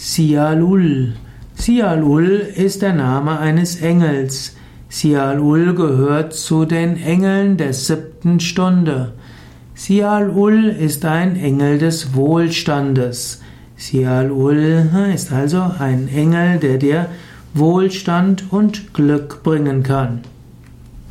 Sialul. Sialul ist der Name eines Engels. Sialul gehört zu den Engeln der siebten Stunde. Sialul ist ein Engel des Wohlstandes. Sialul ist also ein Engel, der dir Wohlstand und Glück bringen kann.